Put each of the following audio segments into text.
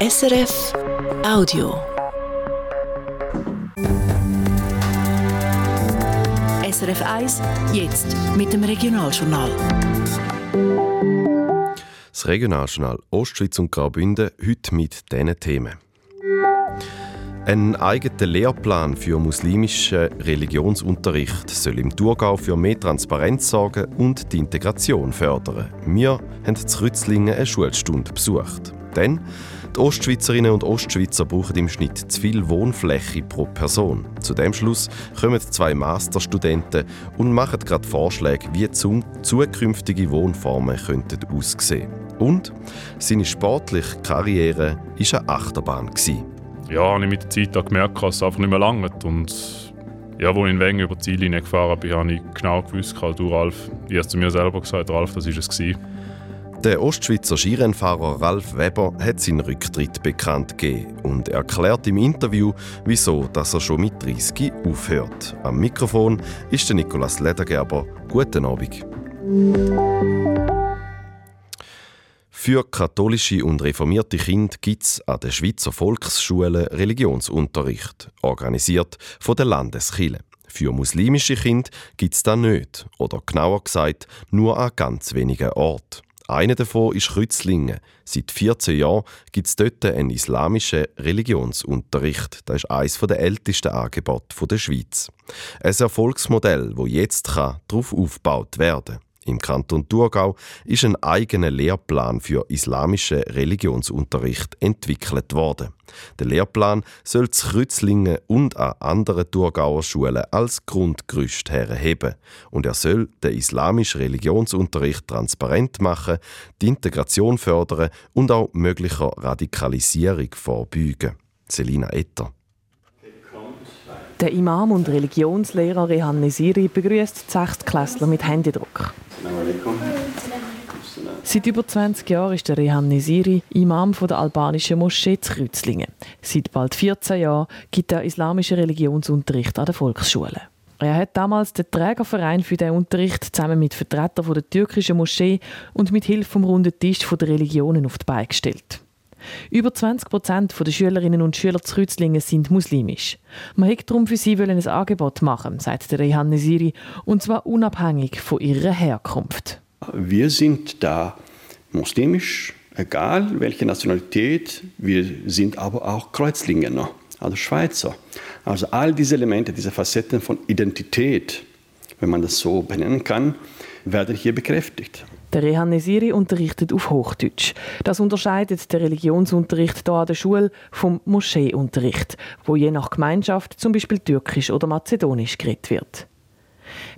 SRF Audio. SRF 1, jetzt mit dem Regionaljournal. Das Regionaljournal Ostschweiz und Graubünden heute mit diesen Themen. Ein eigener Lehrplan für muslimischen Religionsunterricht soll im Thurgau für mehr Transparenz sorgen und die Integration fördern. Wir haben zu Rützlingen eine Schulstunde besucht. Denn die Ostschweizerinnen und Ostschweizer brauchen im Schnitt zu viel Wohnfläche pro Person. Zu dem Schluss kommen zwei Masterstudenten und machen gerade Vorschläge, wie zum zukünftige Wohnformen könnten aussehen. Und seine sportliche Karriere war eine Achterbahn. Ja, habe ich mit der Zeit gemerkt, dass es einfach nicht mehr langt. Und ja, als ich in Wengen über die Ziellinie gefahren bin, habe ich genau gewusst, du Ralf, ich habe zu mir selber gesagt, Ralf, das war es. Gewesen. Der Ostschweizer Skirennfahrer Ralf Weber hat seinen Rücktritt bekannt gegeben und erklärt im Interview, wieso dass er schon mit 30 aufhört. Am Mikrofon ist der Nikolaus Ledergerber. Guten Abend. Für katholische und reformierte Kinder gibt es an den Schweizer Volksschulen Religionsunterricht, organisiert von der Landeskirche. Für muslimische Kinder gibt es das nicht, oder genauer gesagt, nur an ganz wenigen Orten. Einer davon ist Rützlingen. Seit 14 Jahren gibt es dort einen islamischen Religionsunterricht. Das ist eines der ältesten Angebote der Schweiz. Ein Erfolgsmodell, das jetzt darauf aufgebaut werden kann. Im Kanton Thurgau ist ein eigener Lehrplan für islamischen Religionsunterricht entwickelt worden. Der Lehrplan soll zu Krützlingen und an anderen Thurgauer Schulen als Grundgerüst herheben und er soll den islamischen Religionsunterricht transparent machen, die Integration fördern und auch möglicher Radikalisierung vorbeugen. Selina Etter. Der Imam und Religionslehrer Rehan Nesiri begrüßt die Sechstklässler mit Händedruck. Seit über 20 Jahren ist der Rehan Nesiri Imam der albanischen Moschee zu Kreuzlingen. Seit bald 14 Jahren gibt er islamischen Religionsunterricht an der Volksschule. Er hat damals den Trägerverein für den Unterricht zusammen mit Vertretern der türkischen Moschee und mit Hilfe vom runden Tisch der Religionen auf die Beine gestellt. Über 20 Prozent der Schülerinnen und Schüler zu Kreuzlingen sind muslimisch. Man hätte darum für sie ein Angebot machen, sagt der Rehan Nesiri, und zwar unabhängig von ihrer Herkunft. Wir sind da muslimisch, egal welche Nationalität, wir sind aber auch Kreuzlinger, also Schweizer. Also all diese Elemente, diese Facetten von Identität, wenn man das so benennen kann, werden hier bekräftigt. Der Rehan Nesiri unterrichtet auf Hochdeutsch. Das unterscheidet der Religionsunterricht hier an der Schule vom Moscheeunterricht, wo je nach Gemeinschaft zum Beispiel Türkisch oder Mazedonisch geredet wird.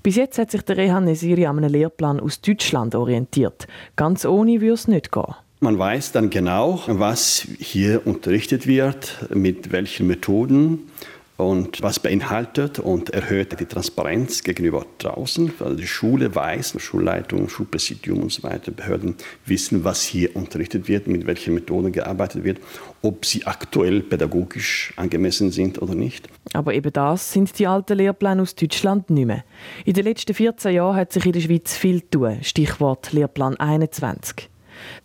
Bis jetzt hat sich der Rehan Nesiri an einem Lehrplan aus Deutschland orientiert. Ganz ohne würde es nicht gehen. Man weiß dann genau, was hier unterrichtet wird, mit welchen Methoden und was beinhaltet und erhöht die Transparenz gegenüber draußen, weil die Schule weiß, Schulleitung, Schulpräsidium und so weiter, Behörden wissen, was hier unterrichtet wird, mit welchen Methoden gearbeitet wird, ob sie aktuell pädagogisch angemessen sind oder nicht. Aber eben das sind die alten Lehrpläne aus Deutschland nicht mehr. In den letzten 14 Jahren hat sich in der Schweiz viel tun. Stichwort Lehrplan 21.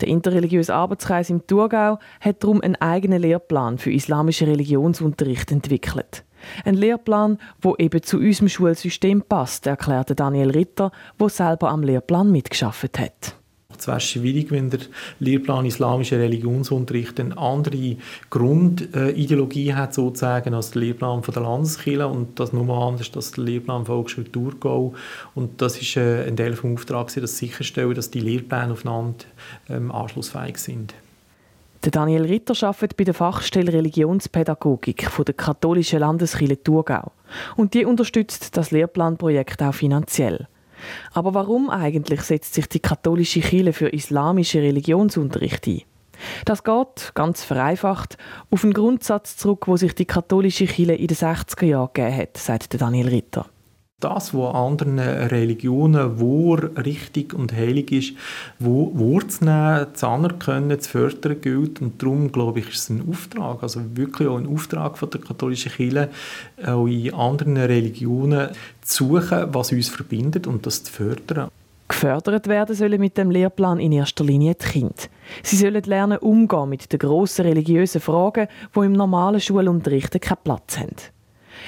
Der interreligiöse Arbeitskreis im Thurgau hat darum einen eigenen Lehrplan für islamischen Religionsunterricht entwickelt. Ein Lehrplan, wo eben zu unserem Schulsystem passt, erklärte Daniel Ritter, der selber am Lehrplan mitgeschafft hat. Es wäre schwierig, wenn der Lehrplan islamischer Religionsunterricht eine andere Grundideologie hat, sozusagen, als der Lehrplan von der Landeskirche und das nur anders als der Lehrplan von Volksschule Thurgau. Und das ist äh, ein Teil des Auftrags, das sicherstellen, dass die Lehrpläne aufeinander ähm, anschlussfähig sind. Der Daniel Ritter arbeitet bei der Fachstelle Religionspädagogik von der katholischen Landeskirche Thurgau. Und die unterstützt das Lehrplanprojekt auch finanziell. Aber warum eigentlich setzt sich die katholische Kirche für islamische Religionsunterricht ein? Das geht, ganz vereinfacht, auf einen Grundsatz zurück, wo sich die katholische Kirche in den 60er Jahren gegeben hat, sagt Daniel Ritter das, was anderen Religionen wahr, richtig und heilig ist, wo wahrzunehmen, zu anerkennen, zu fördern gilt. Und darum, glaube ich, ist es ein Auftrag, also wirklich auch ein Auftrag von der katholischen Kirche, auch in anderen Religionen zu suchen, was uns verbindet und das zu fördern. Gefördert werden sollen mit dem Lehrplan in erster Linie die Kinder. Sie sollen lernen, umgehen mit den grossen religiösen Fragen, die im normalen Schulunterricht keinen Platz haben.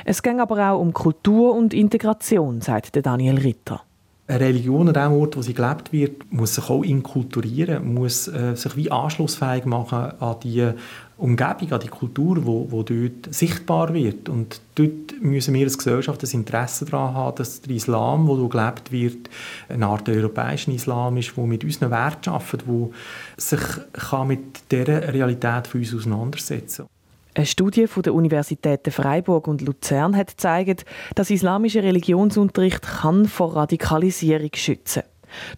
Es ging aber auch um Kultur und Integration, sagt Daniel Ritter. Eine Religion an dem Ort, wo sie gelebt wird, muss sich auch inkulturieren, muss äh, sich wie anschlussfähig machen an die Umgebung, an die Kultur, wo, wo dort sichtbar wird. Und dort müssen wir als Gesellschaft das Interesse daran haben, dass der Islam, wo du gelebt wird, eine Art europäischen Islam ist, wo mit unseren Werten arbeitet, wo sich kann mit dieser Realität für uns auseinandersetzen kann. Eine Studie von der Universitäten Freiburg und Luzern hat gezeigt, dass islamischer Religionsunterricht kann vor Radikalisierung schützen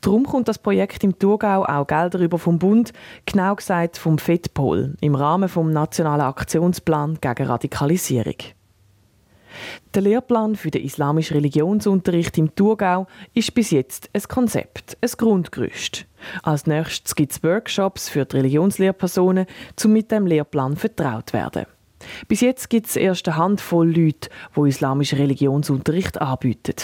Darum kommt das Projekt im Thurgau auch Gelder über vom Bund, genau gesagt vom FEDPOL, im Rahmen vom Nationalen Aktionsplan gegen Radikalisierung. Der Lehrplan für den islamischen Religionsunterricht im Thurgau ist bis jetzt ein Konzept, ein Grundgerüst. Als nächstes gibt es Workshops für die Religionslehrpersonen, um mit dem Lehrplan vertraut werden. Bis jetzt gibt es erst eine Handvoll Leute, die islamischen Religionsunterricht anbieten.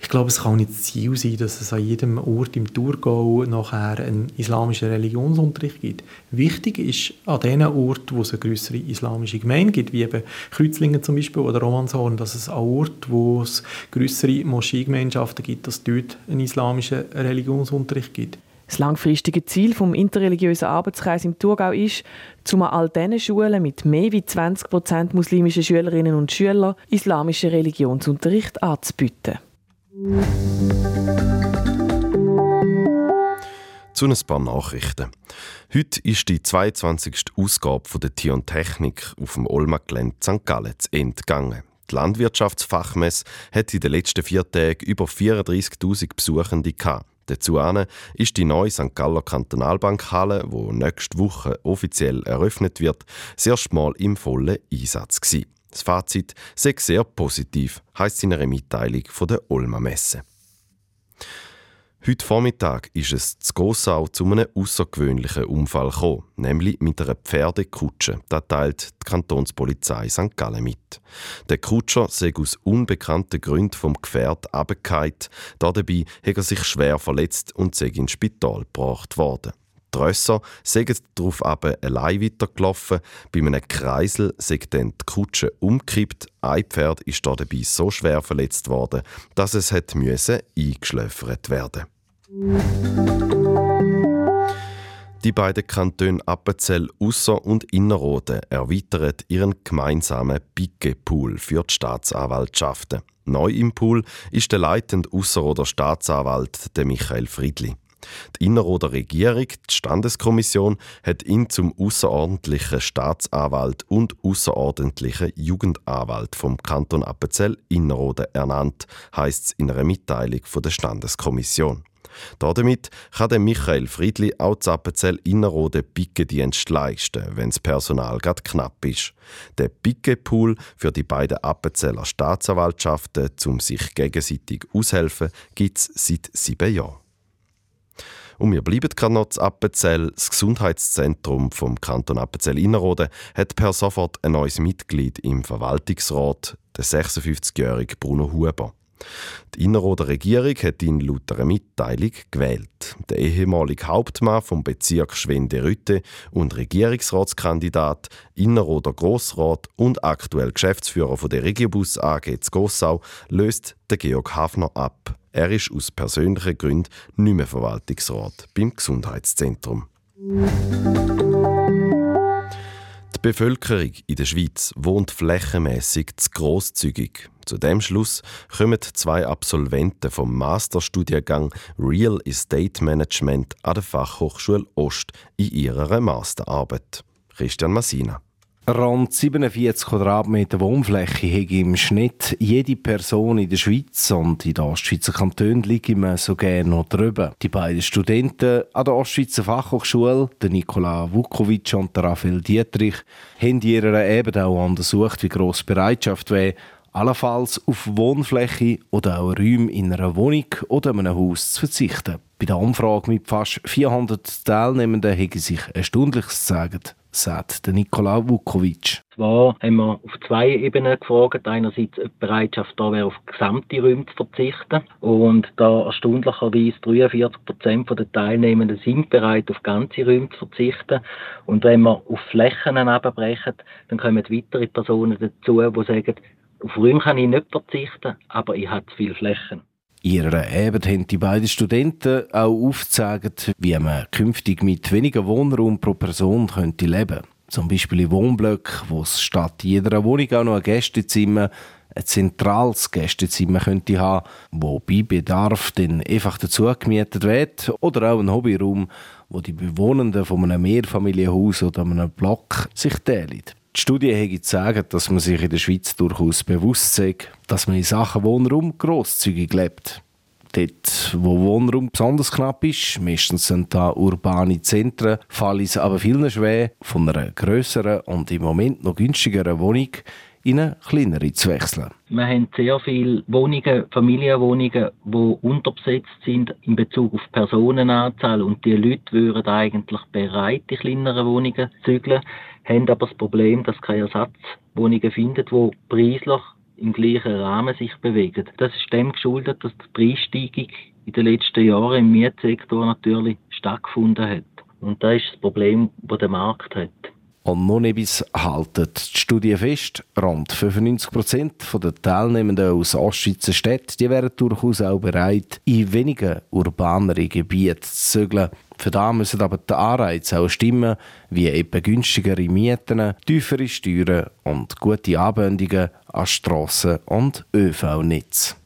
Ich glaube, es kann nicht das Ziel sein, dass es an jedem Ort im Thurgau nachher einen islamischen Religionsunterricht gibt. Wichtig ist an den Orten, wo es eine größere islamische Gemeinde gibt, wie eben Kreuzlingen zum Beispiel oder Romanshorn, dass es an Orten, wo es größere Moscheegemeinschaften gibt, dass dort einen islamischen Religionsunterricht gibt. Das langfristige Ziel vom interreligiösen Arbeitskreis im Thurgau ist, zum all diesen Schulen mit mehr als 20 Prozent muslimischen Schülerinnen und Schülern islamischen Religionsunterricht anzubieten. Zu ein paar Nachrichten. Heute ist die 22. Ausgabe von der Tion Technik auf dem Olma-Gelände St. Gallen zu Ende gegangen. Die Landwirtschaftsfachmesse hat in den letzten vier Tagen über 34.000 Besuchende gehabt. Dazu ist die neue St. Galler Kantonalbankhalle, die nächste Woche offiziell eröffnet wird, das erste Mal im vollen Einsatz gewesen. Das Fazit sei sehr positiv, heisst in einer Mitteilung von der Olma Messe. Heute Vormittag ist es zu Gossau zu einem außergewöhnlichen Unfall gekommen, nämlich mit einer Pferdekutsche. Das teilt die Kantonspolizei St. Gallen mit. Der Kutscher sei aus unbekannten Gründen vom Gefährt abgefallen. Dabei hat er sich schwer verletzt und sei ins Spital gebracht worden. Die Rösser sind darauf aber allein weitergelaufen. Bei einem Kreisel sind dann die Kutsche umgekippt. Ein Pferd ist dabei so schwer verletzt worden, dass es müssen eingeschläfert werden die beiden Kantone Appenzell Ausser- und Innerrhoden erweitern ihren gemeinsamen Picke-Pool für die Staatsanwaltschaften. Neu im Pool ist der leitende Ausserrhoder Staatsanwalt Michael Friedli. Die Innerrhoder Regierung, die Standeskommission, hat ihn zum außerordentlichen Staatsanwalt und außerordentlichen Jugendanwalt vom Kanton Appenzell Innerrhoden ernannt, heißt es in einer Mitteilung von der Standeskommission. Damit kann Michael Friedli auch zu Appenzell Innerrhoden Pickedienst leisten, wenn das Personal gerade knapp ist. Der Picke-Pool für die beiden Appenzeller Staatsanwaltschaften, um sich gegenseitig aushelfen, gibt es seit sieben Jahren. Und wir bleiben gerade noch zu Appenzell. Das Gesundheitszentrum vom Kanton Appenzell-Innerrhoden hat per sofort ein neues Mitglied im Verwaltungsrat, der 56-jährige Bruno Huber. Die Innerrhoder Regierung hat ihn laut einer Mitteilung gewählt. Der ehemalige Hauptmann vom Bezirk Schwende-Rütte und Regierungsratskandidat, Innerrhoder Grossrat und aktuell Geschäftsführer von der Regiobus AG Gossau löst den Georg Hafner ab. Er ist aus persönlichen Gründen nicht mehr Verwaltungsrat beim Gesundheitszentrum. Die Bevölkerung in der Schweiz wohnt flächenmäßig zu grosszügig. Zu dem Schluss kommen zwei Absolventen vom Masterstudiengang Real Estate Management an der Fachhochschule Ost in ihrer Masterarbeit. Christian Massina. Rund 47 Quadratmeter Wohnfläche hätte im Schnitt jede Person in der Schweiz und in den Ostschweizer Kantonen liegen wir so gerne noch drüber. Die beiden Studenten an der Ostschweizer Fachhochschule, der Nikola Vukovic und der Raphael Dietrich, haben in ihrer Ebene auch untersucht, wie gross Bereitschaft wäre, allenfalls auf Wohnfläche oder auch Räume in einer Wohnung oder einem Haus zu verzichten. Bei der Umfrage mit fast 400 Teilnehmenden haben sich Erstaunliches gesagt sagt Nikola Vukovic. zwar haben wir auf zwei Ebenen gefragt. Einerseits die Bereitschaft da wäre, auf gesamte Räume zu verzichten. Und da erstaunlicherweise 43 Prozent der Teilnehmenden sind bereit, auf ganze Räume zu verzichten. Und wenn wir auf Flächen abbrechen, dann kommen weitere Personen dazu, die sagen, auf Räume kann ich nicht verzichten, aber ich habe zu viele Flächen. Ihrer Arbeit haben die beiden Studenten auch aufgezeigt, wie man künftig mit weniger Wohnraum pro Person könnte leben könnte. Zum Beispiel in Wohnblöcken, wo es statt jeder Wohnung auch noch ein Gästezimmer, ein zentrales Gästezimmer könnte haben, wo bei Bedarf dann einfach dazu gemietet wird. Oder auch ein Hobbyraum, wo die Bewohnenden von einem Mehrfamilienhaus oder einem Block sich teilen. Die Studie hat gezeigt, dass man sich in der Schweiz durchaus bewusst ist, dass man in Sachen Wohnraum grosszügig lebt. Dort, wo Wohnraum besonders knapp ist, meistens sind da urbane Zentren, fällt es aber vielen schwer, von einer grösseren und im Moment noch günstigeren Wohnung in eine kleinere zu wechseln. Wir haben sehr viele Wohnungen, Familienwohnungen, die unterbesetzt sind in Bezug auf Personenanzahl und die Leute wären eigentlich bereit, die kleineren Wohnungen zu zügeln haben aber das Problem, dass keine Ersatzwohnungen finden, die preislich im gleichen Rahmen sich bewegen. Das ist dem geschuldet, dass die Preissteigung in den letzten Jahren im Mietsektor natürlich stattgefunden hat. Und das ist das Problem, das der Markt hat. Und noch etwas halten die Studie fest. Rund 95% der Teilnehmenden aus Ostschweizer Städten wären durchaus auch bereit, in weniger urbanere Gebiete zu zügeln. Für das müssen aber die Anreize auch stimmen, wie eben günstigere Mieten, tiefere Steuern und gute Anbindungen an Strassen und ÖV-Netz.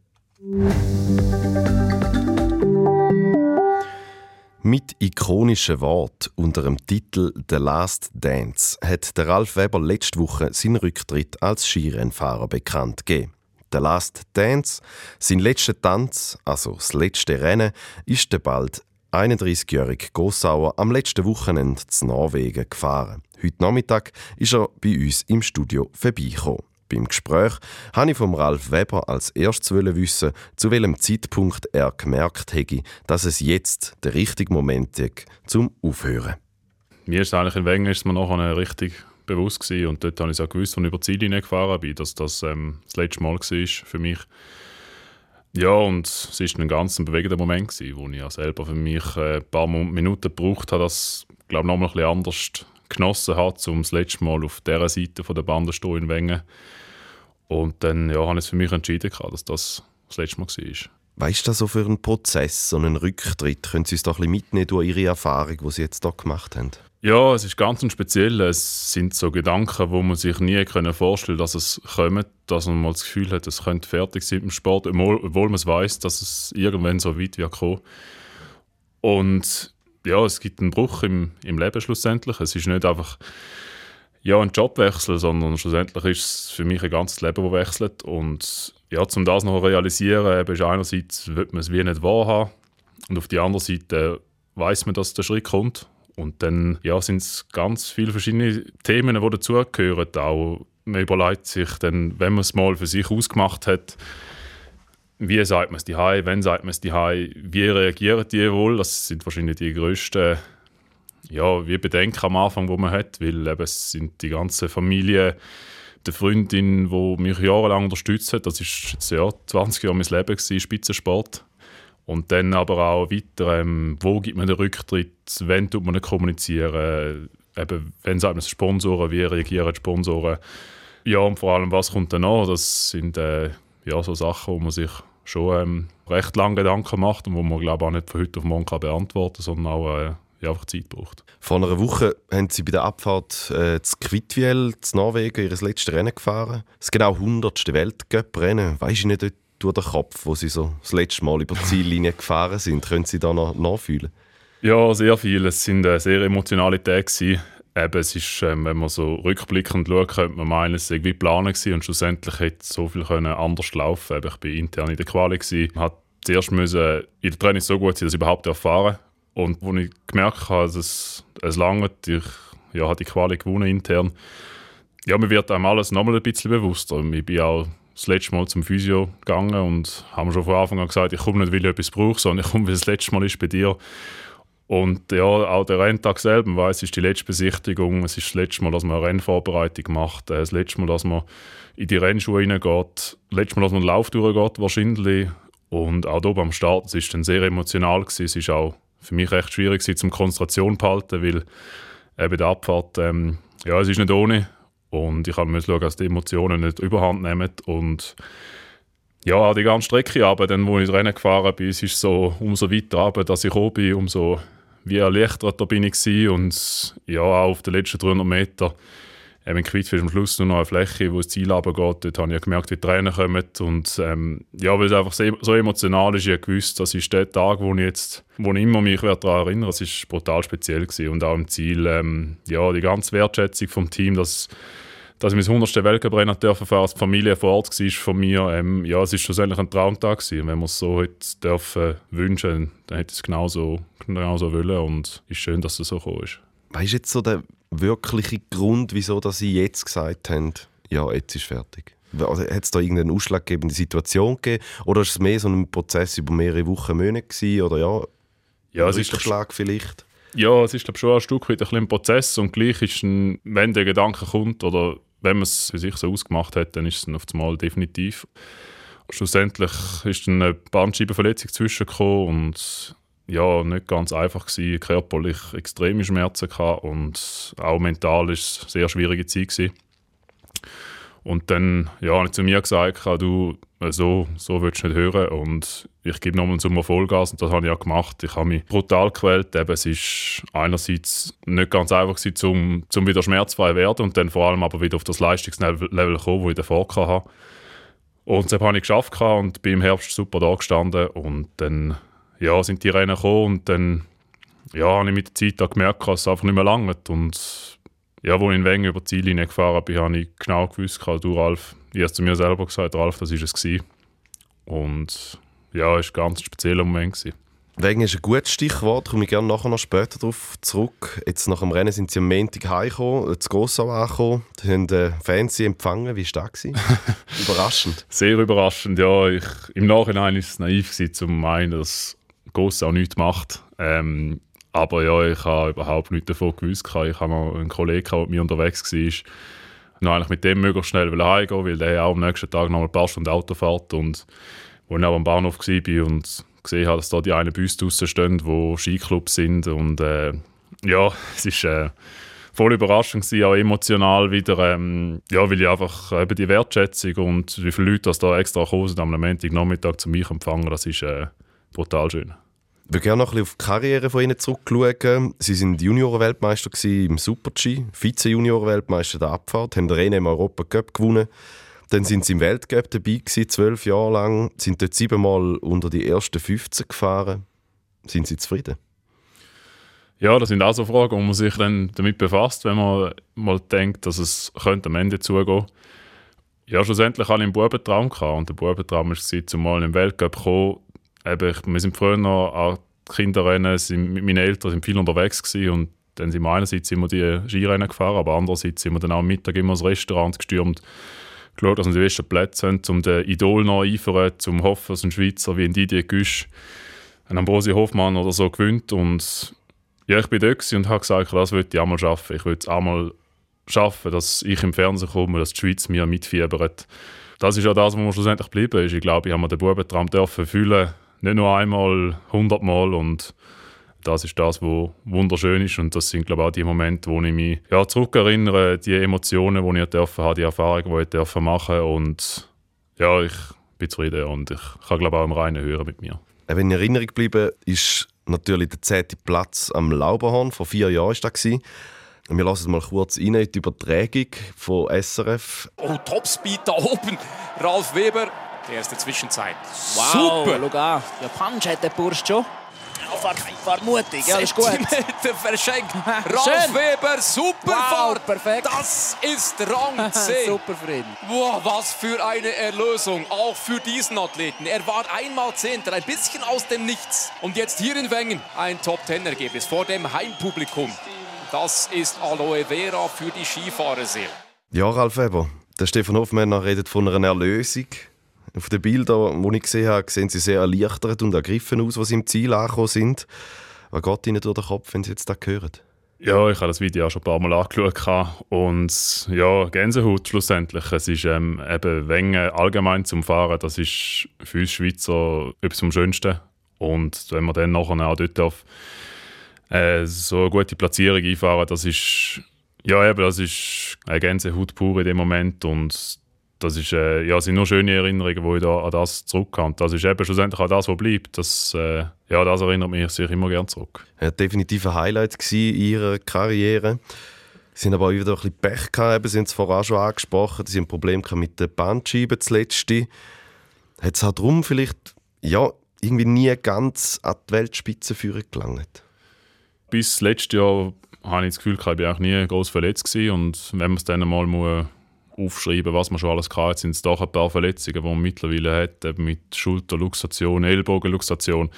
Mit ikonischen Wort unter dem Titel The Last Dance hat der Ralf Weber letzte Woche seinen Rücktritt als Skirennfahrer bekannt gegeben. The Last Dance, sein letzter Tanz, also das letzte Rennen, ist bald 31-jährige Gossauer am letzten Wochenende zu Norwegen gefahren. Heute Nachmittag ist er bei uns im Studio vorbeigekommen. Beim Gespräch habe ich vom Ralf Weber als erstes wissen, zu welchem Zeitpunkt er gemerkt hätte, dass es jetzt der richtige Moment ist, zum Aufhören. Mir ist eigentlich in Wengen ist mir nachher richtig bewusst gewesen. und dort habe ich auch gewusst, als ich über die Ziellinie gefahren bin, dass das ähm, das letzte Mal war für mich. Ja, und es war ein ganz bewegender Moment, wo ich ja selber für mich äh, ein paar Minuten gebraucht habe, das glaube noch mal ein anders genossen habe, um das letzte Mal auf dieser Seite der Bande stehen in und dann ja, habe ich es für mich entschieden, dass das das letzte Mal war. Was ist das so für ein Prozess, so ein Rücktritt? Können Sie uns doch ein bisschen mitnehmen durch Ihre Erfahrung, die Sie jetzt hier gemacht haben? Ja, es ist ganz speziell. Es sind so Gedanken, wo man sich nie können vorstellen dass es kommt, dass man mal das Gefühl hat, es könnte fertig sein im Sport, obwohl man es weiß, dass es irgendwann so weit wird kommen. Und ja, es gibt einen Bruch im, im Leben schlussendlich. Es ist nicht einfach ja, ein Jobwechsel, sondern schlussendlich ist es für mich ein ganzes Leben, das wechselt. Und ja, um das noch zu realisieren, eben ist einerseits wird man es wie nicht wahrhaben und auf der anderen Seite weiß man, dass der Schritt kommt. Und dann ja, sind es ganz viele verschiedene Themen, die dazugehören. Auch man überlegt sich dann, wenn man es mal für sich ausgemacht hat, wie sagt man es die wenn sagt man es die wie reagieren die wohl? Das sind wahrscheinlich die grössten ja, wie Bedenken am Anfang, wo man hat, weil eben, es sind die ganze Familie, die Freundin, die mich jahrelang unterstützt hat, das ist ja 20 Jahre mein Leben gewesen, Spitzensport. Und dann aber auch weiter, ähm, wo gibt man den Rücktritt, wenn tut man kommunizieren, eben, wenn sagt man Sponsoren, wie reagieren die Sponsoren. Ja, und vor allem, was kommt danach, das sind äh, ja, so Sachen, wo man sich schon ähm, recht lange Gedanken macht und wo man glaube auch nicht von heute auf morgen kann beantworten kann, sondern auch äh, ja, einfach Zeit braucht. Vor einer Woche haben Sie bei der Abfahrt äh, zu Kvitviel, zu Norwegen, ihr letztes Rennen gefahren. Das genau 100. Weltcup-Rennen. Weißt du nicht durch den Kopf, wo Sie so das letzte Mal über die Ziellinie gefahren sind? Können Sie da noch nachfühlen? Ja, sehr viel. Es sind äh, sehr emotionale Tage. Eben, es ist, ähm, wenn man so rückblickend schaut, könnte man meinen, es sei wie geplant gewesen und schlussendlich hätte so viel können anders laufen können. Ich war intern in der Quali. Gewesen. Hat zuerst müssen in der Training so gut sein, dass ich überhaupt erfahren und als ich gemerkt habe, dass es, es langt, ich ja, habe die Quali gewonnen intern, ja, mir wird einem alles nochmal ein bisschen bewusster. Ich bin auch das letzte Mal zum Physio gegangen und haben schon von Anfang an gesagt, ich komme nicht, weil ich etwas brauche, sondern ich komme, weil es das letzte Mal ist bei dir. Und ja, auch der Renntag selber, weil es ist die letzte Besichtigung, es ist das letzte Mal, dass man eine Rennvorbereitung macht, äh, das letzte Mal, dass man in die Rennschuhe reingeht, das letzte Mal, dass man den Lauf durchgeht wahrscheinlich. Und auch hier beim Start, es war dann sehr emotional, gewesen. es ist auch für mich recht schwierig zum Konzentration zu behalten, weil eben die Abfahrt, ähm, ja, es ist nicht ohne und ich musste schauen, dass die Emotionen nicht überhand nehmen und ja, die ganze Strecke aber dann, wo ich Rennen gefahren bin, es ist so, umso weiter runter, dass ich gekommen bin, umso wie erleichterter bin ich gewesen. und ja, auch auf den letzten 300 Meter eben in Quidfield am Schluss nur noch eine Fläche, wo das Ziel runtergeht. Dort habe ich gemerkt, wie die Tränen kommen. Und ähm, ja, weil es einfach so emotional ist, ich gewusst, das ist der Tag, wo ich jetzt, wo ich immer mich daran erinnere. Es war brutal speziell gewesen. Und auch im Ziel, ähm, ja, die ganze Wertschätzung vom Team, dass dass ich mein 100. Weltcuprennen dürfen fahren, die Familie vor Ort war von mir, ähm, ja, es war schlussendlich ein Traumtag gewesen. Wenn wir es so heute dürfen wünschen, dann hätte ich es genauso, genauso wollen und es ist schön, dass es so gekommen ist. Was ist jetzt so der wirkliche Grund, wieso dass Sie jetzt gesagt haben, ja, jetzt ist fertig? Also, hat es da irgendeine ausschlaggebende Situation gegeben? Oder ist es mehr so ein Prozess über mehrere Wochen, Monate gewesen? Oder ja, ja es ist der Schlag vielleicht? Ja, es ist glaube schon ein Stück weit ein, ein Prozess und gleich ist ein, wenn der Gedanke kommt oder wenn man es für sich so ausgemacht hat, dann ist es dann auf einmal definitiv. Schlussendlich ist dann eine Bandscheibenverletzung zwischengekommen und ja, nicht ganz einfach gewesen, körperlich extreme Schmerzen gehabt und auch mental ist es eine sehr schwierige Zeit gewesen. Und dann ja, habe ich zu mir gesagt, du, so, so willst du nicht hören und ich gebe nochmal zum Vollgas und das habe ich auch gemacht. Ich habe mich brutal gequält. Eben, es ist einerseits nicht ganz einfach gewesen, um, um wieder schmerzfrei zu werden und dann vor allem aber wieder auf das Leistungslevel zu kommen, das ich davor hatte. Und das habe ich geschafft und bin im Herbst super da gestanden und dann ja, sind die Rennen gekommen und dann ja, habe ich mit der Zeit gemerkt, dass es einfach nicht mehr langt. Und ja, als ich in Wengen über die Ziellinie gefahren bin, habe ich genau gewusst, du Ralf, ich habe zu mir selber gesagt, Ralf, das war es gewesen. Und ja, es war ein ganz spezieller Moment. Gewesen. Wegen ist ein gutes Stichwort, komme ich gerne nachher noch später darauf zurück. Jetzt nach dem Rennen sind sie am Montag heimgekommen, zu Gossau angekommen, die haben äh, Fans empfangen. Wie war das? überraschend? Sehr überraschend, ja. Ich, Im Nachhinein war es naiv, gewesen, zu meinen, dass Goss auch nichts macht. Ähm, aber ja, ich habe überhaupt nichts davon gewusst. Ich habe noch einen Kollegen, der mit mir unterwegs war, noch eigentlich mit dem möglichst schnell heimgehen weil der auch am nächsten Tag noch ein paar Stunden Auto fährt. Und als ich auch am Bahnhof war und gesehen habe, dass da die einen Bus draussen stehen, die Skiclubs sind. Und äh, ja, es war äh, voll überraschend, gewesen, auch emotional wieder, ähm, ja, weil ich einfach eben die Wertschätzung und wie viele Leute das da extra kommen am Nachmittag zu mich empfangen, das ist äh, brutal schön. Ich würde gerne noch ein bisschen auf die Karriere von Ihnen zurückschauen. Sie waren Junioren-Weltmeister im Super-G, Vize-Junioren-Weltmeister der Abfahrt, haben den Rennen im Europacup gewonnen. Dann sind Sie im Weltcup dabei gewesen, zwölf Jahre lang, sind dort siebenmal unter die ersten 15 gefahren. Sind Sie zufrieden? Ja, das sind auch so Fragen, wo man sich dann damit befasst, wenn man mal denkt, dass es könnte am Ende zugehen Ja, schlussendlich hatte ich einen Bubentraum gehabt. und der Bubentraum war, zumal im Weltcup zu eben, ich, wir sind früher noch an Kinderrennen, sind, meine Eltern sind viel unterwegs gewesen und dann sind wir einerseits immer die Skirennen gefahren, aber andererseits sind wir dann auch am Mittag immer ins Restaurant gestürmt, geschaut, dass wir die besten Plätze haben, um den Idol noch eifern, zum hoffen, dass ein Schweizer wie ein Didier Güsch, ein Ambrosi Hoffmann oder so gewinnt und ja, ich bin dort und habe gesagt, das würde ich auch mal schaffen. Ich würde es auch mal schaffen, dass ich im Fernsehen komme, dass die Schweiz mir mitfiebert. Das ist ja das, was mir schlussendlich geblieben ist. Ich glaube, ich habe mir den Bubentraum dürfen fühlen nicht nur einmal, hundertmal und das ist das, was wunderschön ist und das sind glaube ich, auch die Momente, wo ich mich ja, zurückerinnere, die Emotionen, die ich dürfen habe, die Erfahrungen, die ich dürfen machen und ja, ich bin zufrieden und ich kann glaube auch im Reinen hören mit mir. Wenn in Erinnerung geblieben ist natürlich der zehnte Platz am Lauberhorn, vor vier Jahren war das. Wir lassen mal kurz rein in die Übertragung von SRF. Oh, Topspeed da oben. Ralf Weber die erste Zwischenzeit. Wow, Super! Schau an, der Punch hat der Bursch schon. Fahr, mutig, ja, ist gut. Zentimeter verschenkt. Ralf Weber, super wow, Fahrt. perfekt. Das ist Rang 10. super Frieden. Wow, was für eine Erlösung, auch für diesen Athleten. Er war einmal Zehnter, ein bisschen aus dem Nichts. Und jetzt hier in Wengen ein Top-10-Ergebnis vor dem Heimpublikum. Das ist Aloe Vera für die Skifahrer-Seele. Ja, Ralf Weber, der Stefan Hofmänner redet von einer Erlösung. Auf den Bildern, die ich gesehen habe, sehen sie sehr erleichtert und ergriffen aus, was im Ziel angekommen sind. Was geht Ihnen durch den Kopf, wenn Sie jetzt das hören? Ja, ich habe das Video auch schon ein paar Mal angeschaut und ja, Gänsehaut schlussendlich. Es ist ähm, eben Wenge allgemein zum Fahren, das ist für uns Schweizer etwas vom Schönsten. Und wenn man dann nachher auch dort auf äh, so eine gute Platzierung einfahren, das ist ja eben, das ist eine Gänsehaut pur in dem Moment und das ist, äh, ja, sind nur schöne Erinnerungen, wo ich da an das zurückkomme. Das ist eben schlussendlich auch das, was bleibt. Das, äh, ja, das erinnert mich sich immer gerne zurück. Ja, definitiv ein Highlight in Ihrer Karriere. Sie haben aber auch wieder ein bisschen Pech gehabt, Sie haben es vorher schon angesprochen, Sie haben ein Problem mit der Bandscheibe zuletzt. Hat es auch darum vielleicht ja, irgendwie nie ganz an die Weltspitze führen gelangt? Bis letztes Jahr habe ich das Gefühl, ich war auch nie groß verletzt gewesen. und wenn man es dann mal muss aufschreiben, was man schon alles hatte, sind es doch ein paar Verletzungen, die man mittlerweile hat, mit Schulterluxation, Ellbogenluxation.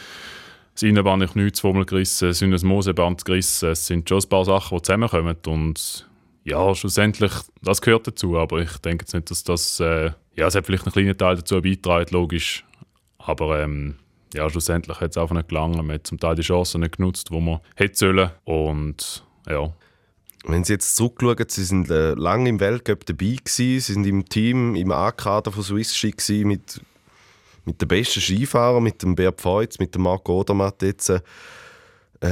Das Innenband ist nicht zweimal gerissen, es sind Moseband gerissen, es sind schon ein paar Sachen, die zusammenkommen und ja, schlussendlich, das gehört dazu, aber ich denke jetzt nicht, dass das, äh, ja, es hat vielleicht einen kleinen Teil dazu beigetragen, logisch, aber ähm, ja, schlussendlich hat es einfach nicht gelangen. Man hat zum Teil die Chancen nicht genutzt, die man hätte sollen und ja. Wenn Sie jetzt zurückschauen, Sie sind äh, lange im Weltcup dabei gewesen, Sie sind im Team, im A-Kader von Swiss Ski gewesen, mit, mit den besten Skifahrern, mit dem Bert Feutz, mit dem Marco Odermatt jetzt. Äh,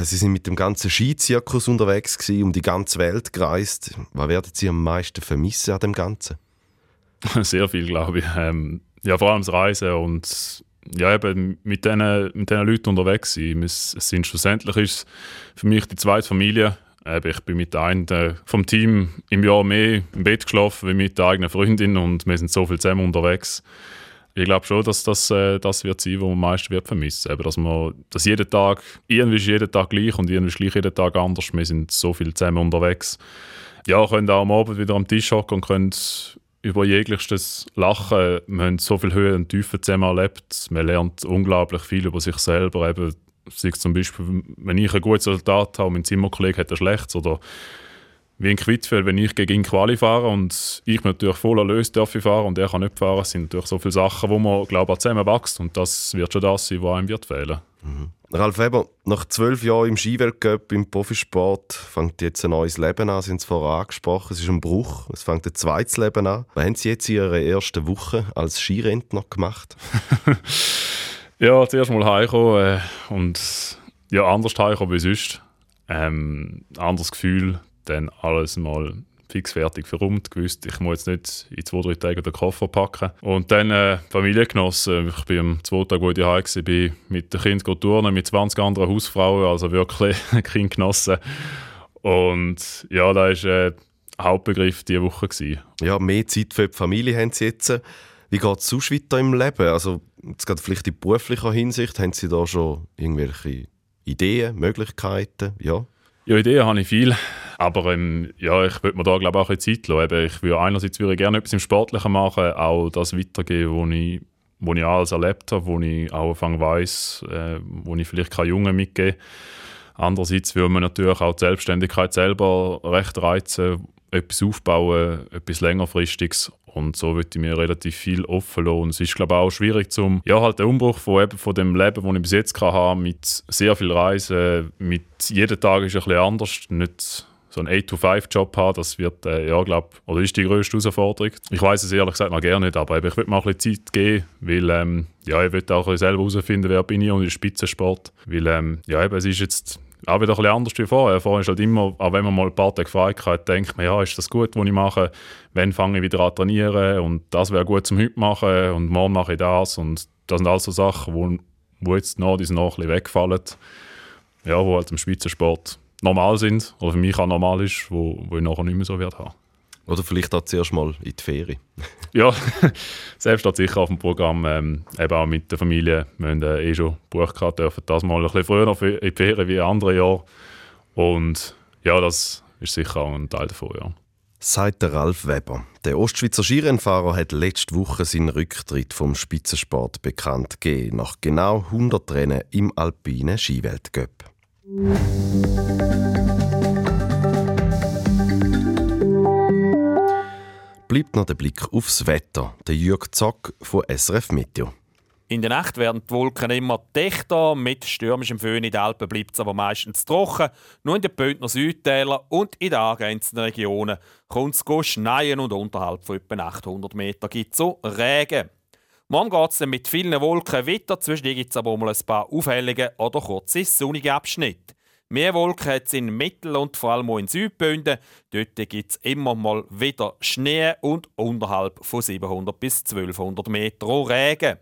Sie sind mit dem ganzen Skizirkus unterwegs gewesen, um die ganze Welt gereist. Was werden Sie am meisten vermissen an dem Ganzen? Sehr viel, glaube ich. Ähm, ja, vor allem das Reisen und ja, eben mit diesen mit Leuten unterwegs sein. Es, es sind schlussendlich ist für mich die zweite Familie. Ich bin mit einem vom Team im Jahr mehr im Bett geschlafen wie mit der eigenen Freundin und wir sind so viel zusammen unterwegs. Ich glaube schon, dass das äh, das wird sein, was man am meisten wird vermissen. Eben, dass man, dass jeden Tag irgendwie ist jeden Tag gleich und irgendwie ist gleich jeden Tag anders. Wir sind so viel zusammen unterwegs. Ja, können auch am Abend wieder am Tisch hocken und können über jegliches Lachen. Wir haben so viel Höhe und Tiefe zusammen erlebt. Man lernt unglaublich viel über sich selber. Eben, sei zum Beispiel, wenn ich ein gutes Resultat habe und mein Zimmerkollege hat ein schlechtes. Oder wie in Quidfeld, wenn ich gegen ihn Quali fahre und ich natürlich voll erlöst darf fahren und er kann nicht fahren, sind natürlich so viele Sachen, wo man, glaube ich, zusammen wächst. Und das wird schon das sein, was einem wird fehlen. Mhm. Ralf Weber, nach zwölf Jahren im Skiweltcup, im Profisport, fängt jetzt ein neues Leben an. Sie haben es vorher angesprochen, es ist ein Bruch, es fängt ein zweites Leben an. Was haben Sie jetzt in Ihrer ersten Woche als Skirentner gemacht? ja, zuerst mal heimkommen äh, und ja, anders heimkommen wie sonst. Ähm, anderes Gefühl, dann alles mal fix fertig verrummt, gewusst, ich muss jetzt nicht in zwei, drei Tagen den Koffer packen. Und dann äh, Familie. Ich bin am zweiten Tag, wo ich daheim war, bin mit den Kindern turnen, mit 20 anderen Hausfrauen, also wirklich Kind genossen. Und ja, da war äh, Hauptbegriff diese Woche. Gewesen. Ja, mehr Zeit für die Familie haben Sie jetzt. Wie geht es sonst weiter im Leben? Also, jetzt gerade vielleicht in beruflicher Hinsicht, haben Sie da schon irgendwelche Ideen, Möglichkeiten? Ja. Ja, Ideen habe ich viel, aber ähm, ja, ich würde mir da glaube auch ein Zeit lassen. Ich würde einerseits würde ich gerne etwas im Sportlichen machen, auch das weitergeben, was ich, wo ich alles erlebt habe, wo ich auch anfangs weiss, äh, wo ich vielleicht keine Jungen mitgebe. Andererseits würde man natürlich auch die Selbstständigkeit selber recht reizen, etwas aufbauen, etwas längerfristiges und so würde ich mir relativ viel offen lassen. Und es ist, glaube ich, auch schwierig, zum, ja, halt den Umbruch von, eben, von dem Leben, das ich bis jetzt hatte, mit sehr viel Reisen, mit jeden Tag ist ein bisschen anders, nicht so einen 8-to-5-Job haben, das wird, äh, ja, glaube oder ist die größte Herausforderung. Ich weiß es ehrlich gesagt noch gerne nicht, aber ich würde mir auch ein bisschen Zeit geben, weil, ähm, ja, ich will auch selber herausfinden, wer bin ich und im Spitzensport. Weil, ähm, ja, eben, es ist jetzt auch wieder ein anders wie vorher. Vorher ist halt immer, auch wenn man mal ein paar Tage frei hat, denkt man, ja, ist das gut, was ich mache? Wann fange ich wieder an trainieren? Und das wäre gut zum heute machen und morgen mache ich das. Und das sind also Sachen, wo, wo jetzt noch, die noch ein bisschen wegfallen. Ja, wo halt im Spitzensport normal sind, oder für mich auch normal ist, wo, wo ich nachher nicht mehr so werde haben. Oder vielleicht auch zuerst mal in die Ferien. ja, selbst steht sicher auf dem Programm, ähm, eben auch mit der Familie. Wir haben äh, eh schon Buch gehabt, dürfen das mal ein bisschen früher noch in die Ferien wie andere Jahre. Und ja, das ist sicher auch ein Teil davon, ja. Sagt der Ralf Weber. Der Ostschweizer Skirennfahrer hat letzte Woche seinen Rücktritt vom Spitzensport bekannt gegeben, nach genau 100 Rennen im alpinen Skiweltcup. Bleibt noch der Blick aufs Wetter. Der Jürg Zock von SRF Meteo. In der Nacht werden die Wolken immer dichter. Mit stürmischem Föhn in den Alpen bleibt es aber meistens trocken. Nur in den Bündner Südtälern und in den angrenzenden Regionen kommt es schneien und unterhalb von etwa 800 Metern gibt es so Regen. Morgen geht es mit vielen Wolken weiter. Zwischendurch gibt es aber mal ein paar auffällige oder kurze sonnige Abschnitte. Mehr Wolken hat es in Mittel- und vor allem auch in Südbünden. Dort gibt es immer mal wieder Schnee und unterhalb von 700 bis 1200 Metern Regen.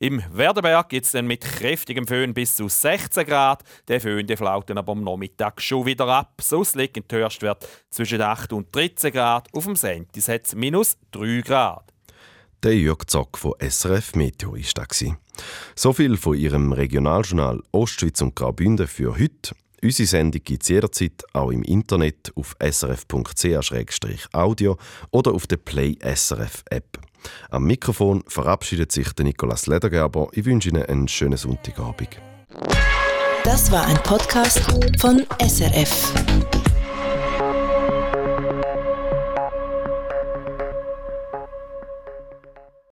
Im Werdenberg gibt es dann mit kräftigem Föhn bis zu 16 Grad. Der Föhn der flaut dann aber am Nachmittag schon wieder ab. Sonst liegt der Höchstwert zwischen 8 und 13 Grad. Auf dem Sentis hat es minus 3 Grad. Der Jörg Zock von SRF Meteo ist da. So viel von Ihrem Regionaljournal Ostschweiz und Graubünden für heute. Unsere Sendung gibt es jederzeit auch im Internet auf srf.ch-audio oder auf der Play SRF App. Am Mikrofon verabschiedet sich der Nikolaus Ledergerber. Ich wünsche Ihnen einen schönen Sonntagabend. Das war ein Podcast von SRF.